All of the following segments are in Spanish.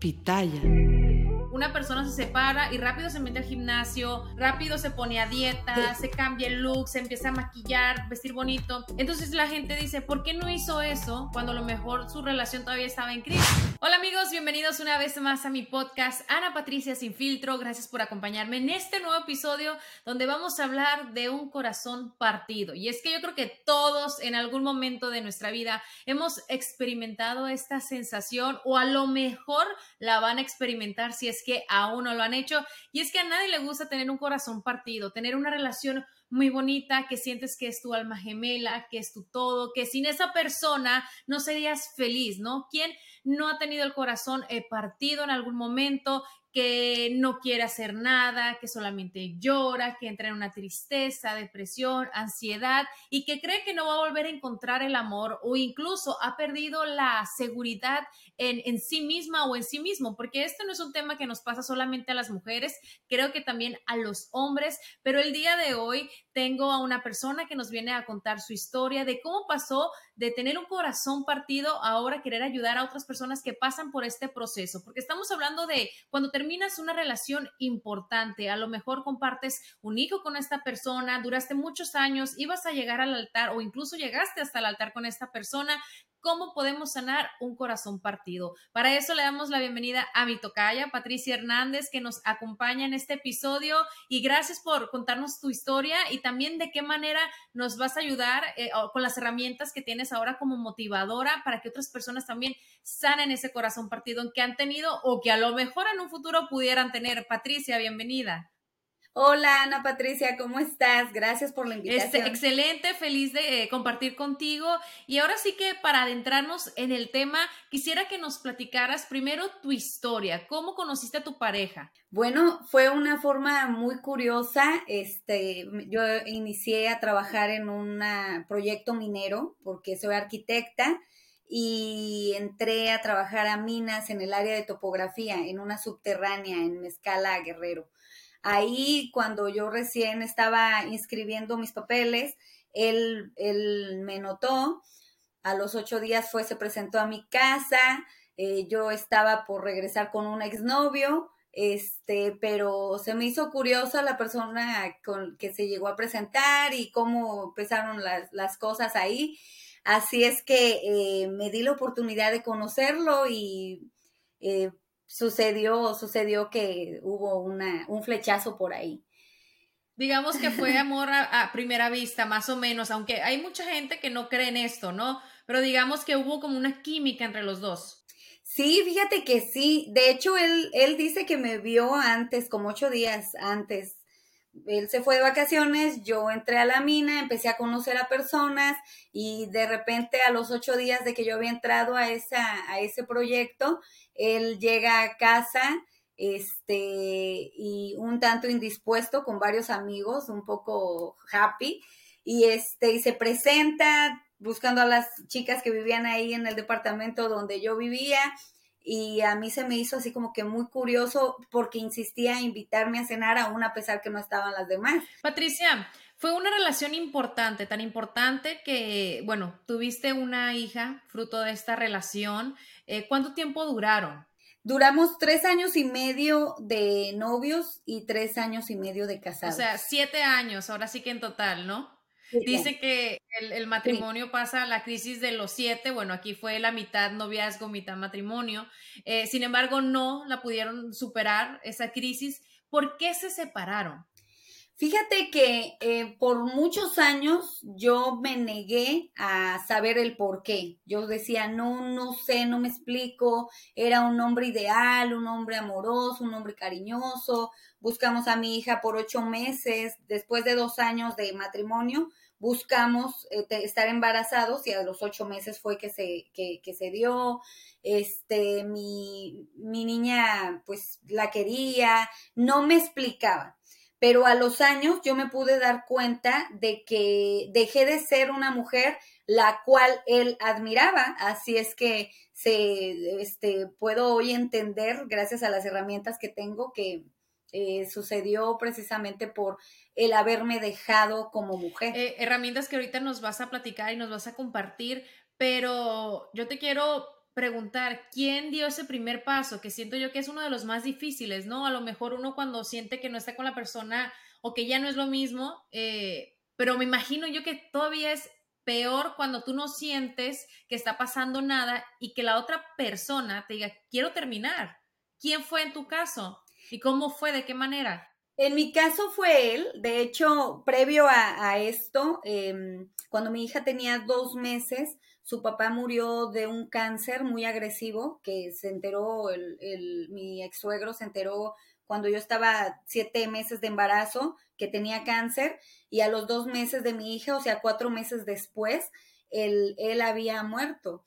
Pitaya. Una persona se separa y rápido se mete al gimnasio, rápido se pone a dieta, se cambia el look, se empieza a maquillar, vestir bonito. Entonces la gente dice, ¿por qué no hizo eso cuando a lo mejor su relación todavía estaba en crisis? Hola amigos, bienvenidos una vez más a mi podcast Ana Patricia Sin Filtro. Gracias por acompañarme en este nuevo episodio donde vamos a hablar de un corazón partido. Y es que yo creo que todos en algún momento de nuestra vida hemos experimentado esta sensación o a lo mejor la van a experimentar si es que aún no lo han hecho. Y es que a nadie le gusta tener un corazón partido, tener una relación muy bonita, que sientes que es tu alma gemela, que es tu todo, que sin esa persona no serías feliz, ¿no? ¿Quién no ha tenido el corazón eh, partido en algún momento? Que no quiere hacer nada, que solamente llora, que entra en una tristeza, depresión, ansiedad y que cree que no va a volver a encontrar el amor o incluso ha perdido la seguridad en, en, sí misma o en sí mismo, porque esto no es un tema que nos pasa solamente a las mujeres, creo que también a los hombres, pero el día de hoy tengo a una persona que nos viene a contar su historia de cómo pasó de tener un corazón partido ahora querer ayudar a otras personas que pasan por este proceso, porque estamos hablando de cuando terminas una relación importante, a lo mejor compartes un hijo con esta persona, duraste muchos años, ibas a llegar al altar o incluso llegaste hasta el altar con esta persona, cómo podemos sanar un corazón partido. Para eso le damos la bienvenida a mi tocaya, Patricia Hernández, que nos acompaña en este episodio y gracias por contarnos tu historia y también de qué manera nos vas a ayudar eh, con las herramientas que tienes ahora como motivadora para que otras personas también sanen ese corazón partido que han tenido o que a lo mejor en un futuro pudieran tener. Patricia, bienvenida. Hola Ana Patricia, ¿cómo estás? Gracias por la este, invitación. excelente, feliz de eh, compartir contigo. Y ahora sí que para adentrarnos en el tema, quisiera que nos platicaras primero tu historia. ¿Cómo conociste a tu pareja? Bueno, fue una forma muy curiosa. Este, yo inicié a trabajar en un proyecto minero porque soy arquitecta y entré a trabajar a minas en el área de topografía, en una subterránea en Mezcala Guerrero. Ahí, cuando yo recién estaba inscribiendo mis papeles, él, él me notó. A los ocho días fue, se presentó a mi casa. Eh, yo estaba por regresar con un exnovio, este, pero se me hizo curiosa la persona con que se llegó a presentar y cómo empezaron las, las cosas ahí. Así es que eh, me di la oportunidad de conocerlo y eh, sucedió, sucedió que hubo una, un flechazo por ahí. Digamos que fue amor a, primera vista, más o menos, aunque hay mucha gente que no cree en esto, ¿no? Pero digamos que hubo como una química entre los dos. Sí, fíjate que sí. De hecho, él, él dice que me vio antes, como ocho días antes él se fue de vacaciones, yo entré a la mina, empecé a conocer a personas y de repente a los ocho días de que yo había entrado a, esa, a ese proyecto, él llega a casa este, y un tanto indispuesto con varios amigos, un poco happy, y, este, y se presenta buscando a las chicas que vivían ahí en el departamento donde yo vivía y a mí se me hizo así como que muy curioso porque insistía en invitarme a cenar aún a pesar que no estaban las demás. Patricia, fue una relación importante, tan importante que, bueno, tuviste una hija fruto de esta relación. Eh, ¿Cuánto tiempo duraron? Duramos tres años y medio de novios y tres años y medio de casados. O sea, siete años, ahora sí que en total, ¿no? Dice que el, matrimonio pasa a la crisis de los siete, bueno, aquí fue la mitad noviazgo, mitad matrimonio, eh, sin embargo no la pudieron superar esa crisis. ¿Por qué se separaron? Fíjate que eh, por muchos años yo me negué a saber el por qué. Yo decía, no, no sé, no me explico. Era un hombre ideal, un hombre amoroso, un hombre cariñoso. Buscamos a mi hija por ocho meses. Después de dos años de matrimonio, buscamos eh, estar embarazados y a los ocho meses fue que se, que, que se dio. Este, mi, mi niña, pues la quería. No me explicaba pero a los años yo me pude dar cuenta de que dejé de ser una mujer la cual él admiraba, así es que se, este, puedo hoy entender, gracias a las herramientas que tengo, que eh, sucedió precisamente por el haberme dejado como mujer. Eh, herramientas que ahorita nos vas a platicar y nos vas a compartir, pero yo te quiero preguntar quién dio ese primer paso, que siento yo que es uno de los más difíciles, ¿no? A lo mejor uno cuando siente que no está con la persona o que ya no es lo mismo, eh, pero me imagino yo que todavía es peor cuando tú no sientes que está pasando nada y que la otra persona te diga, quiero terminar. ¿Quién fue en tu caso? ¿Y cómo fue? ¿De qué manera? En mi caso fue él. De hecho, previo a, esto, em, cuando mi hija tenía dos meses, su papá murió de un cáncer muy agresivo que se enteró, el, mi ex suegro se enteró cuando yo estaba siete meses de embarazo que tenía cáncer y a los dos meses de mi hija, o sea, cuatro meses después, él, él había muerto.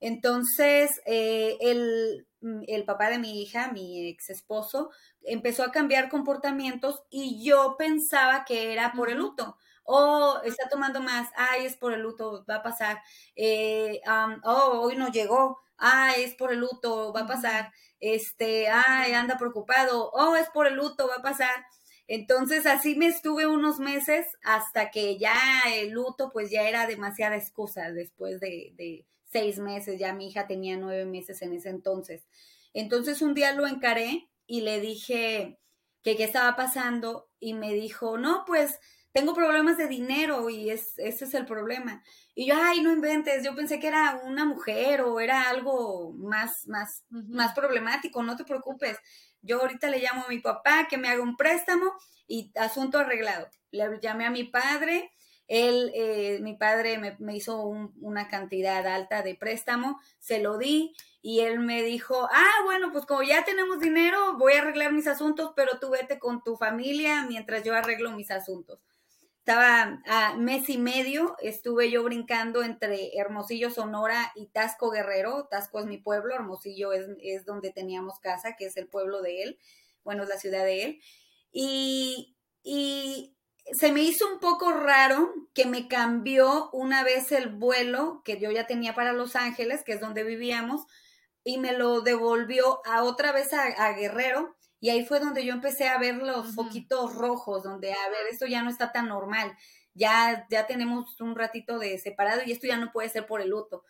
Entonces, eh, el, el, papá de mi hija, mi ex esposo, empezó a cambiar comportamientos y yo pensaba que era por el luto oh, está tomando más, ay, es por el luto, va a pasar, eh, oh, hoy no llegó, ay, es por el luto, va a pasar, este, ay, anda preocupado, oh, es por el luto, va a pasar. Entonces así me estuve unos meses hasta que ya el luto pues ya era demasiada excusa después de, de seis meses, ya mi hija tenía nueve meses en ese entonces. Entonces un día lo encaré y le dije que qué estaba pasando y me dijo, no, pues tengo problemas de dinero y es, ese es el problema. Y yo, ay, no inventes, yo pensé que era una mujer o era algo más, más, más problemático, no te preocupes. Yo ahorita le llamo a mi papá que me haga un préstamo y asunto arreglado. Le llamé a mi padre, él, eh, mi padre me, hizo una cantidad alta de préstamo, se lo di y él me dijo, ah, bueno, pues como ya tenemos dinero, voy a arreglar mis asuntos, pero tú vete con tu familia mientras yo arreglo mis asuntos estaba a mes y medio, estuve yo brincando entre Hermosillo, Sonora y Tasco Guerrero. Tasco es mi pueblo, Hermosillo es, es donde teníamos casa, que es el pueblo de él, bueno, es la ciudad de él. Y, y se me hizo un poco raro que me cambió una vez el vuelo que yo ya tenía para Los Ángeles, que es donde vivíamos, y me lo devolvió a otra vez a Guerrero y ahí fue donde yo empecé a ver los foquitos rojos, donde, a ver, esto ya no está tan normal. Ya, ya tenemos un ratito de separado y esto ya no puede ser por el luto.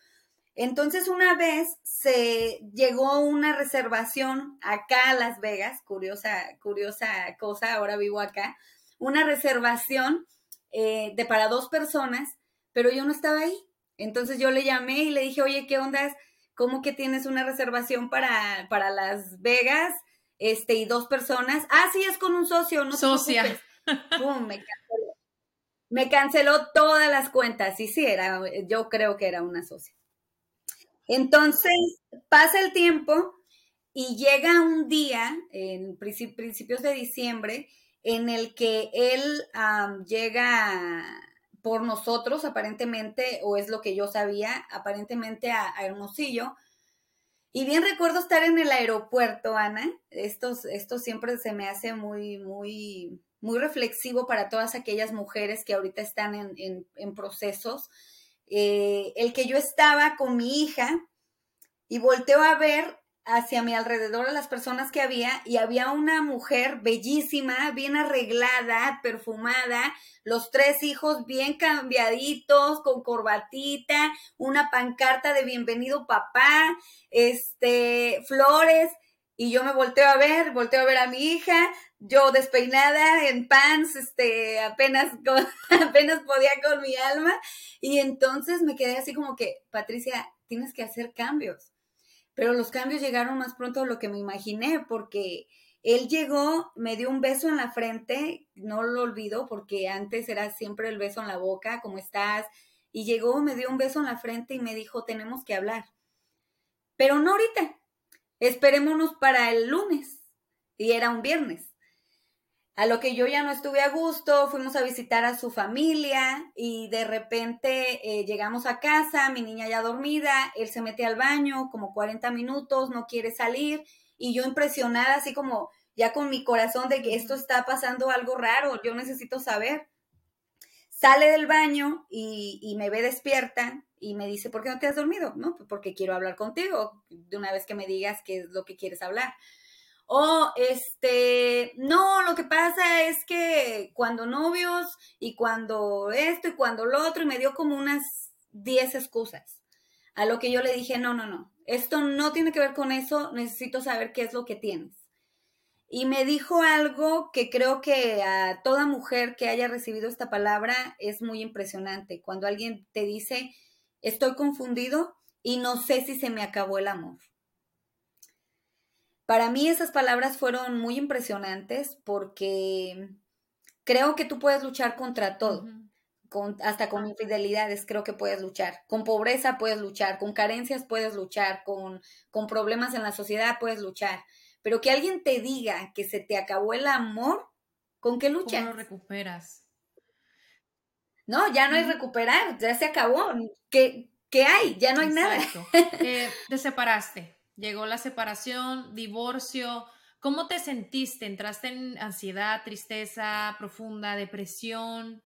Entonces una vez se llegó una reservación acá a Las Vegas, curiosa, curiosa cosa, ahora vivo acá, una reservación eh, de para dos personas, pero yo no estaba ahí. Entonces yo le llamé y le dije, oye, ¿qué onda? ¿Cómo que tienes una reservación para, para Las Vegas? Este, y dos personas. Ah, sí, es con un socio, no Socia. me canceló. Me canceló todas las cuentas. Y sí, era, yo creo que era una socia. Entonces, pasa el tiempo y llega un día, en principios de diciembre, en el que él llega por nosotros, aparentemente, o es lo que yo sabía, aparentemente a Hermosillo, y bien recuerdo estar en el aeropuerto, Ana. Esto, esto siempre se me hace muy, muy, muy reflexivo para todas aquellas mujeres que ahorita están en, en, procesos. Eh, el que yo estaba con mi hija y volteo a ver hacia mi alrededor a las personas que había y había una mujer bellísima, bien arreglada, perfumada, los tres hijos bien cambiaditos, con corbatita, una pancarta de bienvenido papá, este, flores, y yo me volteo a ver, volteo a ver a mi hija, yo despeinada en pants, este, apenas, apenas podía con mi alma. Y entonces me quedé así como que, Patricia, tienes que hacer cambios. Pero los cambios llegaron más pronto de lo que me imaginé, porque él llegó, me dio un beso en la frente, no lo olvido, porque antes era siempre el beso en la boca, ¿cómo estás? Y llegó, me dio un beso en la frente y me dijo, tenemos que hablar. Pero no ahorita, esperémonos para el lunes. Y era un viernes. A lo que yo ya no estuve a gusto, fuimos a visitar a su familia y de repente eh, llegamos a casa, mi niña ya dormida, él se mete al baño como 40 minutos, no quiere salir y yo impresionada así como ya con mi corazón de que esto está pasando algo raro, yo necesito saber. Sale del baño y, y me ve despierta y me dice, ¿por qué no te has dormido? No, pues porque quiero hablar contigo, de una vez que me digas qué es lo que quieres hablar. O este, no, lo que pasa es que cuando novios y cuando esto y cuando lo otro, y me dio como unas 10 excusas. A lo que yo le dije, no, no, no, esto no tiene que ver con eso, necesito saber qué es lo que tienes. Y me dijo algo que creo que a toda mujer que haya recibido esta palabra es muy impresionante. Cuando alguien te dice, estoy confundido y no sé si se me acabó el amor. Para mí esas palabras fueron muy impresionantes porque creo que tú puedes luchar contra todo. Con, hasta con infidelidades creo que puedes luchar, con pobreza puedes luchar, con carencias puedes luchar, con, con problemas en la sociedad puedes luchar, pero que alguien te diga que se te acabó el amor, ¿con qué luchas? ¿Cómo lo recuperas? No, ya no hay recuperar, ya se acabó. ¿Qué, qué hay? Ya no hay nada. Eh, te separaste, Llegó la separación, divorcio. ¿Cómo te sentiste? ¿Entraste en ansiedad, tristeza profunda, depresión?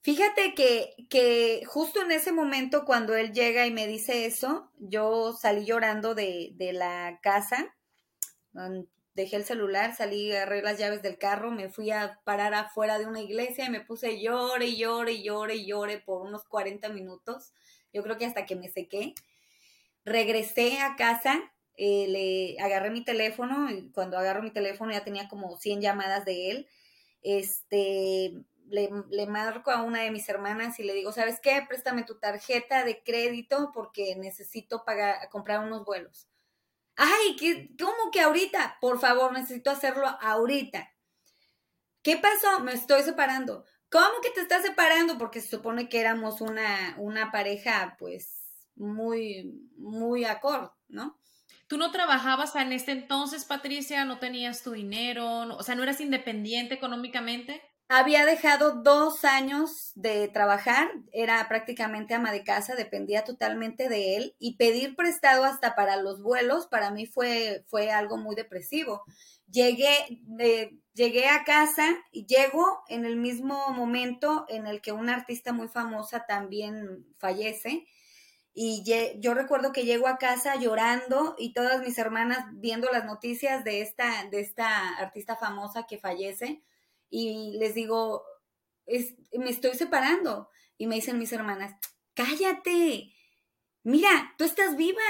Fíjate que, que justo en ese momento cuando él llega y me dice eso, yo salí llorando de, de la casa, mm, dejé el celular, salí, agarré las llaves del carro, me fui a parar afuera de una iglesia y me puse llore, llore, llore, llore por unos 40 minutos, yo creo que hasta que me sequé. Regresé a casa, eh, le agarré mi teléfono y cuando agarro mi teléfono ya tenía como 100 llamadas de él. Este, le, marco a una de mis hermanas y le digo, ¿sabes qué? Préstame tu tarjeta de crédito porque necesito pagar, comprar unos vuelos. Ay, ¿qué, ¿cómo que ahorita? Por favor, necesito hacerlo ahorita. ¿Qué pasó? Me estoy separando. ¿Cómo que te estás separando? Porque se supone que éramos una, una pareja, pues, muy, muy acorde, ¿no? ¿Tú no trabajabas en este entonces, Patricia? ¿No tenías tu dinero? o sea, ¿no eras independiente económicamente? Había dejado dos años de trabajar, era prácticamente ama de casa, dependía totalmente de él y pedir prestado hasta para los vuelos para mí fue, fue algo muy depresivo. Llegué, llegué a casa y llego en el mismo momento en el que una artista muy famosa también fallece. Y yo recuerdo que llego a casa llorando y todas mis hermanas viendo las noticias de esta, de esta artista famosa que fallece y les digo, me estoy separando. Y me dicen mis hermanas, cállate, mira, tú estás viva.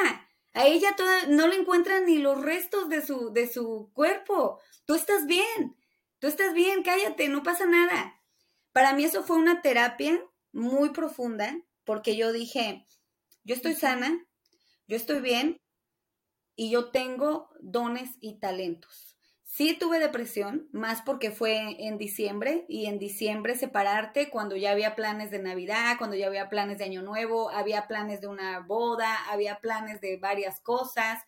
A ella toda, no le encuentran ni los restos de su, de su cuerpo. Tú estás bien, tú estás bien, cállate, no pasa nada. Para mí eso fue una terapia muy profunda porque yo dije, yo estoy sana, yo estoy bien y yo tengo dones y talentos. Sí tuve depresión, más porque fue en diciembre y en diciembre separarte cuando ya había planes de Navidad, cuando ya había planes de Año Nuevo, había planes de una boda, había planes de varias cosas.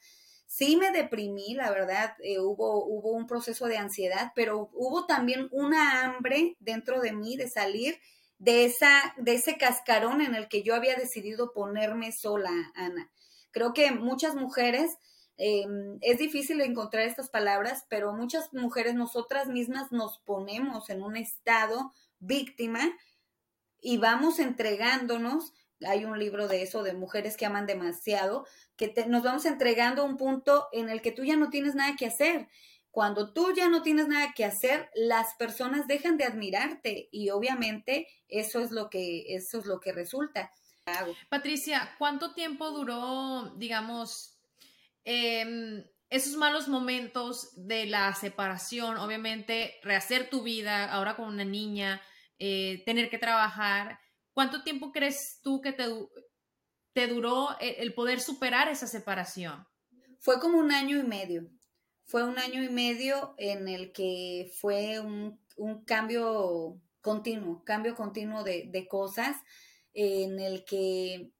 Sí me deprimí, la verdad, eh, hubo, hubo un proceso de ansiedad, pero hubo también una hambre dentro de mí de salir de, esa, de ese cascarón en el que yo había decidido ponerme sola, Ana. Creo que muchas mujeres Em, es difícil encontrar estas palabras, pero muchas mujeres nosotras mismas nos ponemos en un estado víctima y vamos entregándonos. Hay un libro de eso, de mujeres que aman demasiado, que nos vamos entregando a un punto en el que tú ya no tienes nada que hacer. Cuando tú ya no tienes nada que hacer, las personas dejan de admirarte y obviamente eso es lo que, eso es lo que resulta. Patricia, ¿cuánto tiempo duró, digamos, Em, esos malos momentos de la separación, obviamente, rehacer tu vida ahora con una niña, eh, tener que trabajar, ¿cuánto tiempo crees tú que te, duró e, el poder superar esa separación? Fue como un año y medio. Fue un año y medio en el que fue un, cambio continuo, cambio continuo de cosas, en el que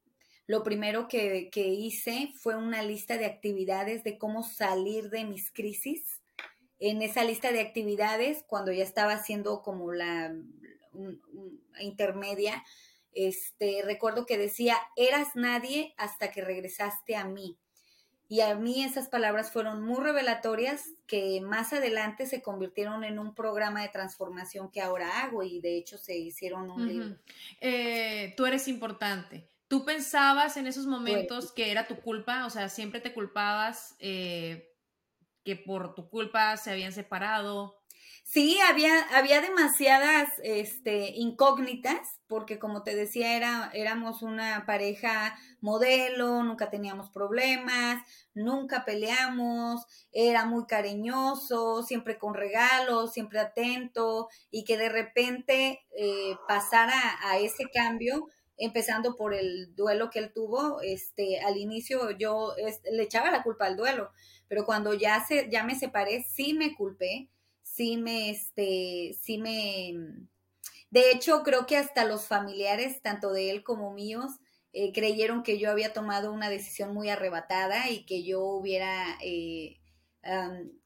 lo primero que, hice fue una lista de actividades de cómo salir de mis crisis. En esa lista de actividades, cuando ya estaba haciendo como la intermedia, este, recuerdo que decía, eras nadie hasta que regresaste a mí. Y a mí esas palabras fueron muy revelatorias que más adelante se convirtieron en un programa de transformación que ahora hago y de hecho se hicieron un libro. Eh, tú eres importante. ¿Tú pensabas en esos momentos que era tu culpa? O sea, siempre te culpabas eh, que por tu culpa se habían separado. Sí, había, había demasiadas este, incógnitas, porque como te decía, era, éramos una pareja modelo, nunca teníamos problemas, nunca peleamos, era muy cariñoso, siempre con regalos, siempre atento, y que de repente eh, pasara a ese cambio, empezando por el duelo que él tuvo, este, al inicio yo le echaba la culpa al duelo, pero cuando ya se, ya me separé, sí me culpé, sí me, este, sí me, de hecho creo que hasta los familiares, tanto de él como míos, eh, creyeron que yo había tomado una decisión muy arrebatada y que yo hubiera, eh,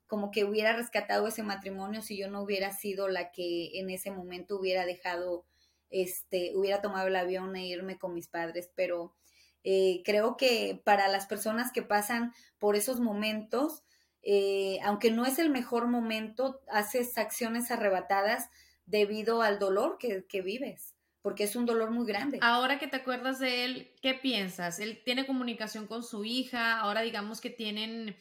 como que hubiera rescatado ese matrimonio si yo no hubiera sido la que en ese momento hubiera dejado este, hubiera tomado el avión e irme con mis padres, pero eh, creo que para las personas que pasan por esos momentos, eh, aunque no es el mejor momento, haces acciones arrebatadas debido al dolor que, que vives porque es un dolor muy grande. Ahora que te acuerdas de él, ¿qué piensas? Él tiene comunicación con su hija, ahora digamos que tienen,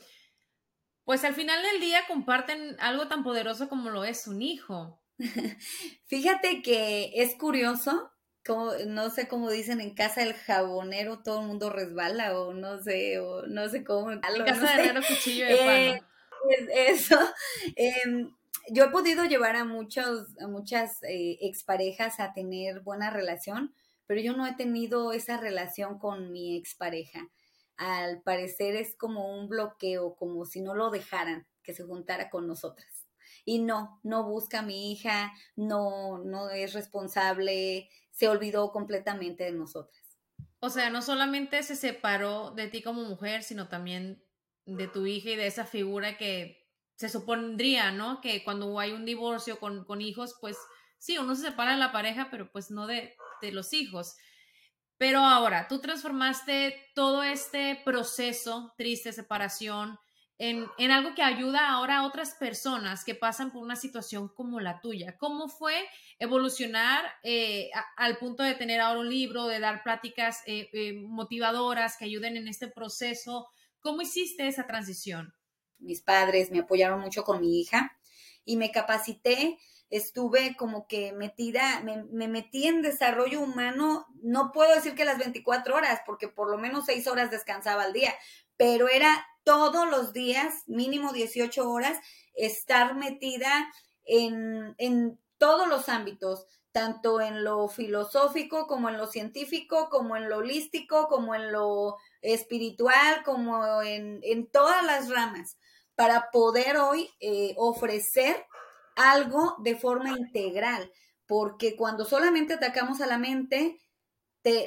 pues al final del día comparten algo tan poderoso como lo es un hijo. Fíjate que es curioso, como, no sé cómo dicen en casa del jabonero todo el mundo resbala o no sé, o no sé cómo. En casa cuchillo de eh, Eso. Em, yo he podido llevar a muchos, a muchas eh, exparejas a tener buena relación, pero yo no he tenido esa relación con mi expareja. Al parecer es como un bloqueo, como si no lo dejaran que se juntara con nosotras y no, no busca a mi hija, no, no es responsable, se olvidó completamente de nosotras. O sea, no solamente se separó de ti como mujer, sino también de tu hija y de esa figura que se supondría, ¿no? Que cuando hay un divorcio con, con hijos, pues sí, uno se separa de la pareja, pero pues no de, de los hijos. Pero ahora, tú transformaste todo este proceso, triste separación, en, algo que ayuda ahora a otras personas que pasan por una situación como la tuya. ¿Cómo fue evolucionar eh, al punto de tener ahora un libro, de dar pláticas eh, eh, motivadoras que ayuden en este proceso? ¿Cómo hiciste esa transición? Mis padres me apoyaron mucho con mi hija y me capacité estuve como que metida, me, me, metí en desarrollo humano, no puedo decir que las 24 horas, porque por lo menos 6 horas descansaba al día, pero era todos los días, mínimo 18 horas, estar metida en, en todos los ámbitos, tanto en lo filosófico como en lo científico, como en lo holístico, como en lo espiritual, como en, todas las ramas, para poder hoy eh, ofrecer algo de forma integral, porque cuando solamente atacamos a la mente,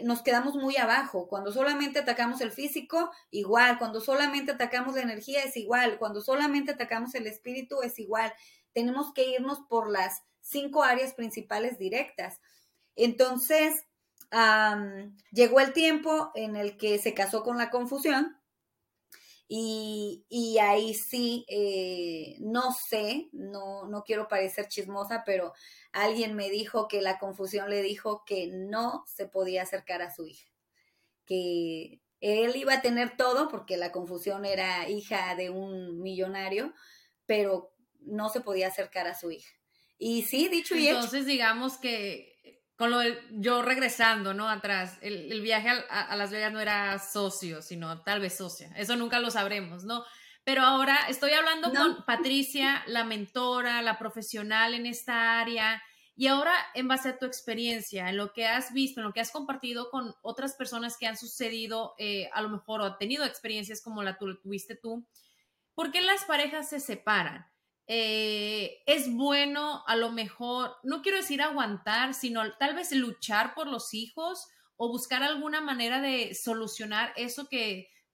nos quedamos muy abajo. Cuando solamente atacamos el físico, igual. Cuando solamente atacamos la energía, es igual. Cuando solamente atacamos el espíritu, es igual. Tenemos que irnos por las cinco áreas principales directas. Entonces, llegó el tiempo en el que se casó con la confusión y, ahí sí, eh, no sé, no, no quiero parecer chismosa, pero alguien me dijo que la confusión le dijo que no se podía acercar a su hija, que él iba a tener todo porque la confusión era hija de un millonario, pero no se podía acercar a su hija. Y sí, dicho y hecho. Entonces, digamos que con lo del, yo regresando, ¿no? Atrás, el, viaje a, Las Vegas no era socio, sino tal vez socia. Eso nunca lo sabremos, ¿no? Pero ahora estoy hablando con Patricia, la mentora, la profesional en esta área. Y ahora, en base a tu experiencia, en lo que has visto, en lo que has compartido con otras personas que han sucedido, eh, a lo mejor, o tenido experiencias como la tu, tuviste tú, ¿por qué las parejas se separan? Eh, es bueno a lo mejor, no quiero decir aguantar, sino tal vez luchar por los hijos o buscar alguna manera de solucionar eso que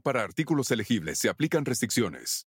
para artículos elegibles se aplican restricciones.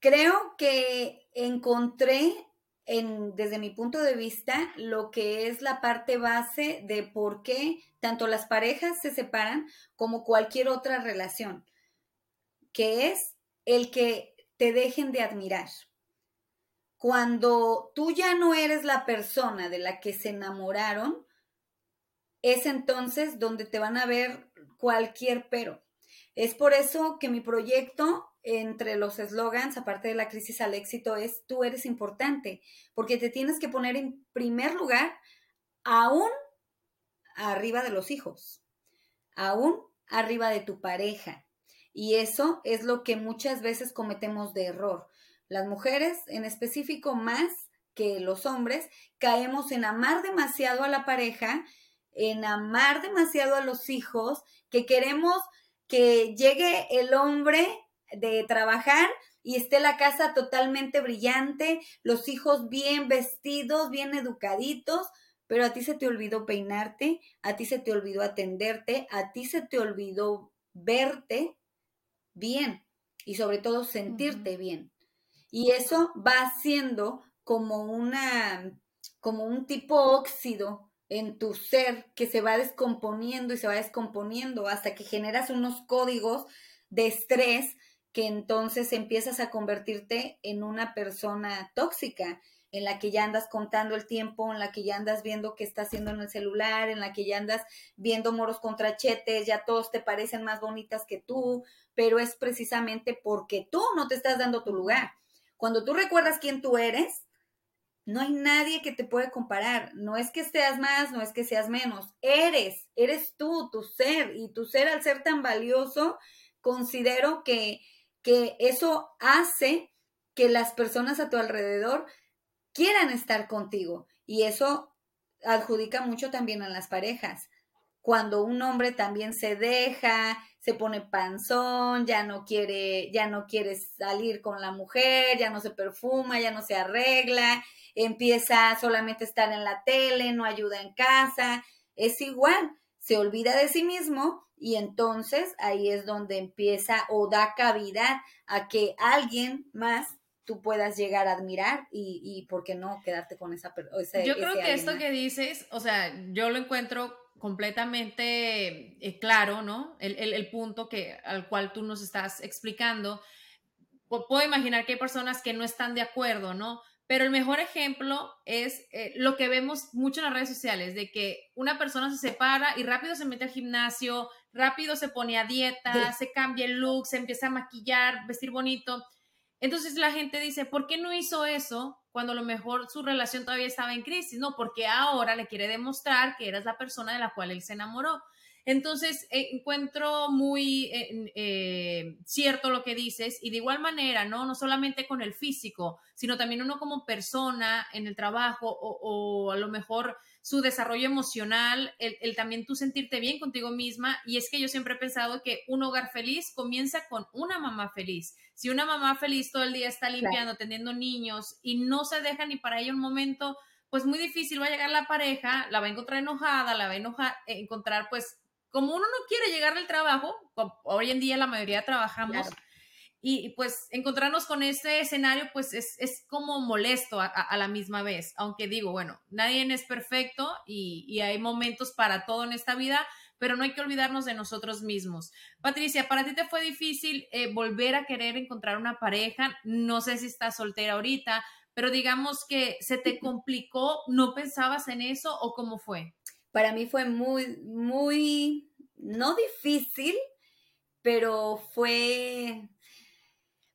Creo que encontré en, desde mi punto de vista, lo que es la parte base de por qué tanto las parejas se separan como cualquier otra relación, que es el que te dejen de admirar. Cuando tú ya no eres la persona de la que se enamoraron, es entonces donde te van a ver cualquier pero. Es por eso que mi proyecto entre los eslogans, aparte de la crisis al éxito, es tú eres importante, porque te tienes que poner en primer lugar aún arriba de los hijos, aún arriba de tu pareja. Y eso es lo que muchas veces cometemos de error. Las mujeres, en específico más que los hombres, caemos en amar demasiado a la pareja, en amar demasiado a los hijos, que queremos que llegue el hombre de trabajar y esté la casa totalmente brillante, los hijos bien vestidos, bien educaditos, pero a ti se te olvidó peinarte, a ti se te olvidó atenderte, a ti se te olvidó verte bien y sobre todo sentirte bien. Y eso va siendo como una como un tipo óxido en tu ser que se va descomponiendo y se va descomponiendo hasta que generas unos códigos de estrés que entonces empiezas a convertirte en una persona tóxica, en la que ya andas contando el tiempo, en la que ya andas viendo qué está haciendo en el celular, en la que ya andas viendo moros contrachetes, ya todos te parecen más bonitas que tú, pero es precisamente porque tú no te estás dando tu lugar. Cuando tú recuerdas quién tú eres, no hay nadie que te puede comparar. No es que seas más, no es que seas menos. Eres, eres tú, tu ser. Y tu ser al ser tan valioso, considero que que eso hace que las personas a tu alrededor quieran estar contigo y eso adjudica mucho también a las parejas. cuando un hombre también se deja, se pone panzón, ya no quiere, ya no quiere salir con la mujer, ya no se perfuma, ya no se arregla, empieza solamente a estar en la tele, no ayuda en casa, es igual, se olvida de sí mismo y entonces ahí es donde empieza o da cavidad a que alguien más tú puedas llegar a admirar y, y ¿por qué no quedarte con esa persona? Yo creo que esto que dices, o sea, yo lo encuentro completamente eh, claro, ¿no? El, el, punto que, al cual tú nos estás explicando. puedo imaginar que hay personas que no están de acuerdo, ¿no? Pero el mejor ejemplo es eh, lo que vemos mucho en las redes sociales, de que una persona se separa y rápido se mete al gimnasio, rápido se pone a dieta, se cambia el look, se empieza a maquillar, vestir bonito. Entonces la gente dice, ¿por qué no hizo eso cuando a lo mejor su relación todavía estaba en crisis? No, porque ahora le quiere demostrar que eras la persona de la cual él se enamoró. Entonces, eh, encuentro muy eh, eh, cierto lo que dices y de igual manera, ¿no? No solamente con el físico, sino también uno como persona en el trabajo o, a lo mejor su desarrollo emocional, el, también tú sentirte bien contigo misma. Y es que yo siempre he pensado que un hogar feliz comienza con una mamá feliz. Si una mamá feliz todo el día está limpiando, teniendo niños y no se deja ni para ella un momento, pues muy difícil va a llegar la pareja, la va a encontrar enojada, la va a enojar, encontrar pues como uno no quiere llegar al trabajo, hoy en día la mayoría trabajamos, y pues encontrarnos con este escenario, pues es, como molesto a, la misma vez, aunque digo, bueno, nadie es perfecto y, hay momentos para todo en esta vida, pero no hay que olvidarnos de nosotros mismos. Patricia, para ti te fue difícil eh, volver a querer encontrar una pareja, no sé si estás soltera ahorita, pero digamos que se te complicó, ¿no pensabas en eso o cómo fue? Para mí fue muy, muy, no difícil, pero fue,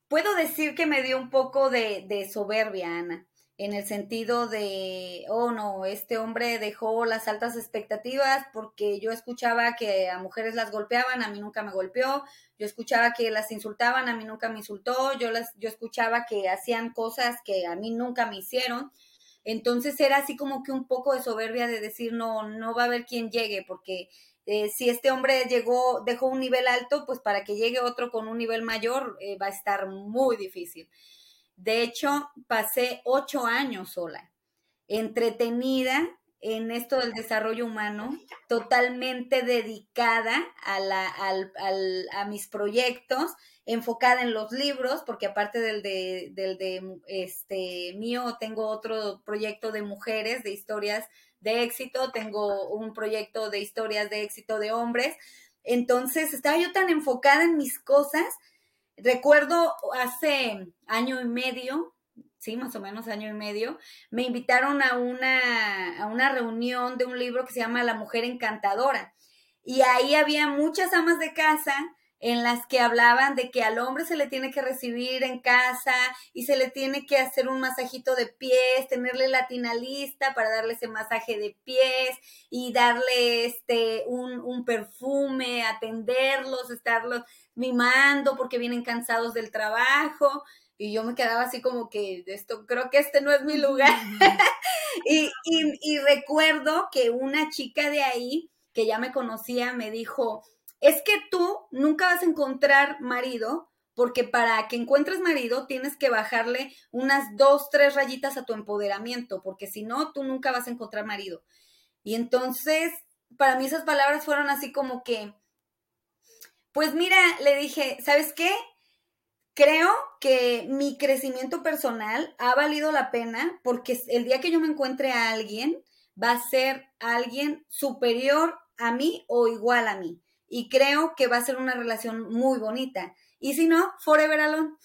puedo decir que me dio un poco de, soberbia, Ana en el sentido de, oh no, este hombre dejó las altas expectativas porque yo escuchaba que a mujeres las golpeaban, a mí nunca me golpeó, yo escuchaba que las insultaban, a mí nunca me insultó, yo, las, yo escuchaba que hacían cosas que a mí nunca me hicieron. Entonces era así como que un poco de soberbia de decir, no, no va a haber quien llegue, porque eh, si este hombre llegó, dejó un nivel alto, pues para que llegue otro con un nivel mayor eh, va a estar muy difícil. De hecho, pasé ocho años sola, entretenida en esto del desarrollo humano, totalmente dedicada a, la, a mis proyectos enfocada en los libros, porque aparte del de, este mío, tengo otro proyecto de mujeres, de historias de éxito, tengo un proyecto de historias de éxito de hombres. Entonces, estaba yo tan enfocada en mis cosas. Recuerdo hace año y medio, sí, más o menos año y medio, me invitaron a una, a una reunión de un libro que se llama La Mujer Encantadora. Y ahí había muchas amas de casa en las que hablaban de que al hombre se le tiene que recibir en casa y se le tiene que hacer un masajito de pies, tenerle la tina lista para darle ese masaje de pies y darle este un, un perfume, atenderlos, estarlos mimando porque vienen cansados del trabajo. Y yo me quedaba así como que esto, creo que este no es mi lugar. y, y, y recuerdo que una chica de ahí, que ya me conocía, me dijo, es que tú nunca vas a encontrar marido porque para que encuentres marido tienes que bajarle unas dos, tres rayitas a tu empoderamiento, porque si no, tú nunca vas a encontrar marido. Y entonces, para mí esas palabras fueron así como que, pues mira, le dije, ¿sabes qué? Creo que mi crecimiento personal ha valido la pena porque el día que yo me encuentre a alguien, va a ser alguien superior a mí o igual a mí y creo que va a ser una relación muy bonita. Y si no, forever alone,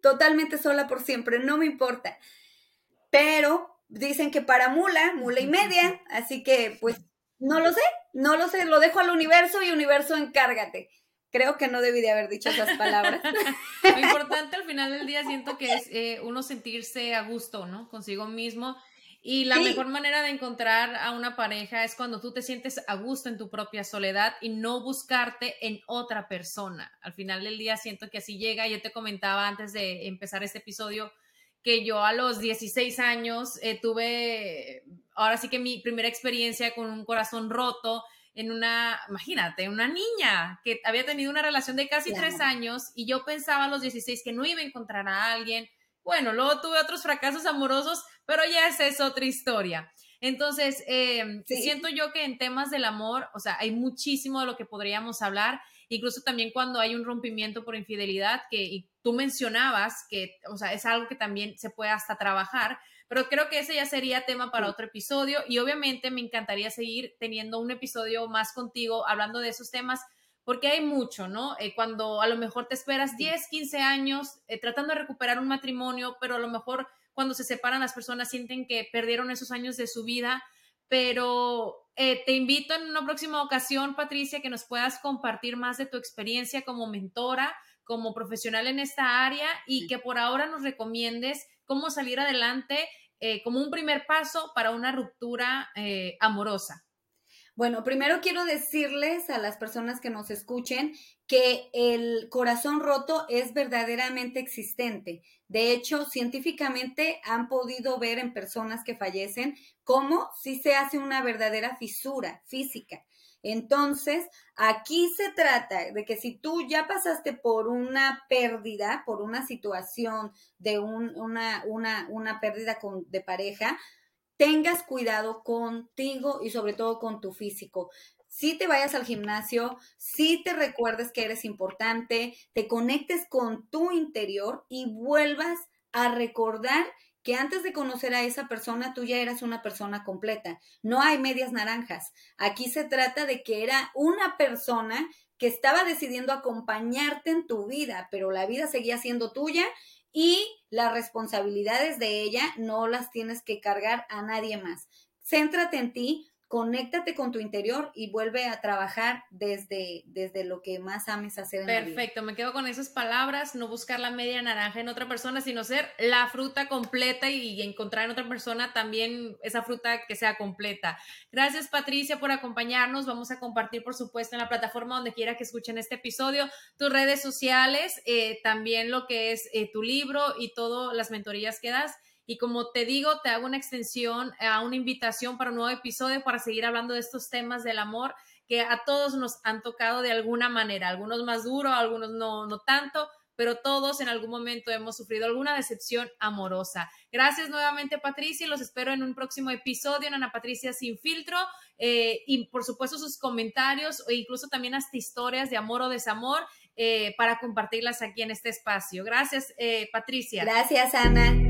totalmente sola por siempre, no me importa. Pero dicen que para mula, mula y media, así que pues no lo sé, no lo sé, lo dejo al universo y universo encárgate. Creo que no debí de haber dicho esas palabras. lo importante al final del día siento que es eh, uno sentirse a gusto, ¿no? Consigo mismo y la mejor manera de encontrar a una pareja es cuando tú te sientes a gusto en tu propia soledad y no buscarte en otra persona. Al final del día siento que así llega. Yo te comentaba antes de empezar este episodio que yo a los 16 años eh, tuve, ahora sí que mi primera experiencia con un corazón roto en una, imagínate, una niña que había tenido una relación de casi tres años y yo pensaba a los 16 que no iba a encontrar a alguien. Bueno, luego tuve otros fracasos amorosos, pero ya esa es otra historia. Entonces, eh, siento yo que en temas del amor, o sea, hay muchísimo de lo que podríamos hablar, incluso también cuando hay un rompimiento por infidelidad, que tú mencionabas que, o sea, es algo que también se puede hasta trabajar, pero creo que ese ya sería tema para otro episodio y obviamente me encantaría seguir teniendo un episodio más contigo hablando de esos temas porque hay mucho, ¿no? Eh, cuando a lo mejor te esperas 10, 15 años eh, tratando de recuperar un matrimonio, pero a lo mejor cuando se separan las personas sienten que perdieron esos años de su vida, pero eh, te invito en una próxima ocasión, Patricia, que nos puedas compartir más de tu experiencia como mentora, como profesional en esta área y que por ahora nos recomiendes cómo salir adelante eh, como un primer paso para una ruptura eh, amorosa. Bueno, primero quiero decirles a las personas que nos escuchen que el corazón roto es verdaderamente existente. De hecho, científicamente han podido ver en personas que fallecen cómo si se hace una verdadera fisura física. Entonces, aquí se trata de que si tú ya pasaste por una pérdida, por una situación de una, una, una pérdida de pareja, tengas cuidado contigo y sobre todo con tu físico. Si te vayas al gimnasio, si te recuerdes que eres importante, te conectes con tu interior y vuelvas a recordar que antes de conocer a esa persona tú ya eras una persona completa. No hay medias naranjas. Aquí se trata de que era una persona que estaba decidiendo acompañarte en tu vida, pero la vida seguía siendo tuya y las responsabilidades de ella no las tienes que cargar a nadie más. Céntrate en ti, conéctate con tu interior y vuelve a trabajar desde, desde lo que más ames hacer en Perfecto, me quedo con esas palabras, no buscar la media naranja en otra persona, sino ser la fruta completa y encontrar en otra persona también esa fruta que sea completa. Gracias Patricia por acompañarnos, vamos a compartir por supuesto en la plataforma donde quiera que escuchen este episodio, tus redes sociales, eh, también lo que es eh, tu libro y todas las mentorías que das. Y como te digo, te hago una extensión a una invitación para un nuevo episodio para seguir hablando de estos temas del amor que a todos nos han tocado de alguna manera, algunos más duro, algunos no, no tanto, pero todos en algún momento hemos sufrido alguna decepción amorosa. Gracias nuevamente, Patricia, y los espero en un próximo episodio en Ana Patricia Sin Filtro. Eh, y por supuesto sus comentarios o incluso también hasta historias de amor o desamor eh, para compartirlas aquí en este espacio. Gracias, eh, Patricia. Gracias, Ana.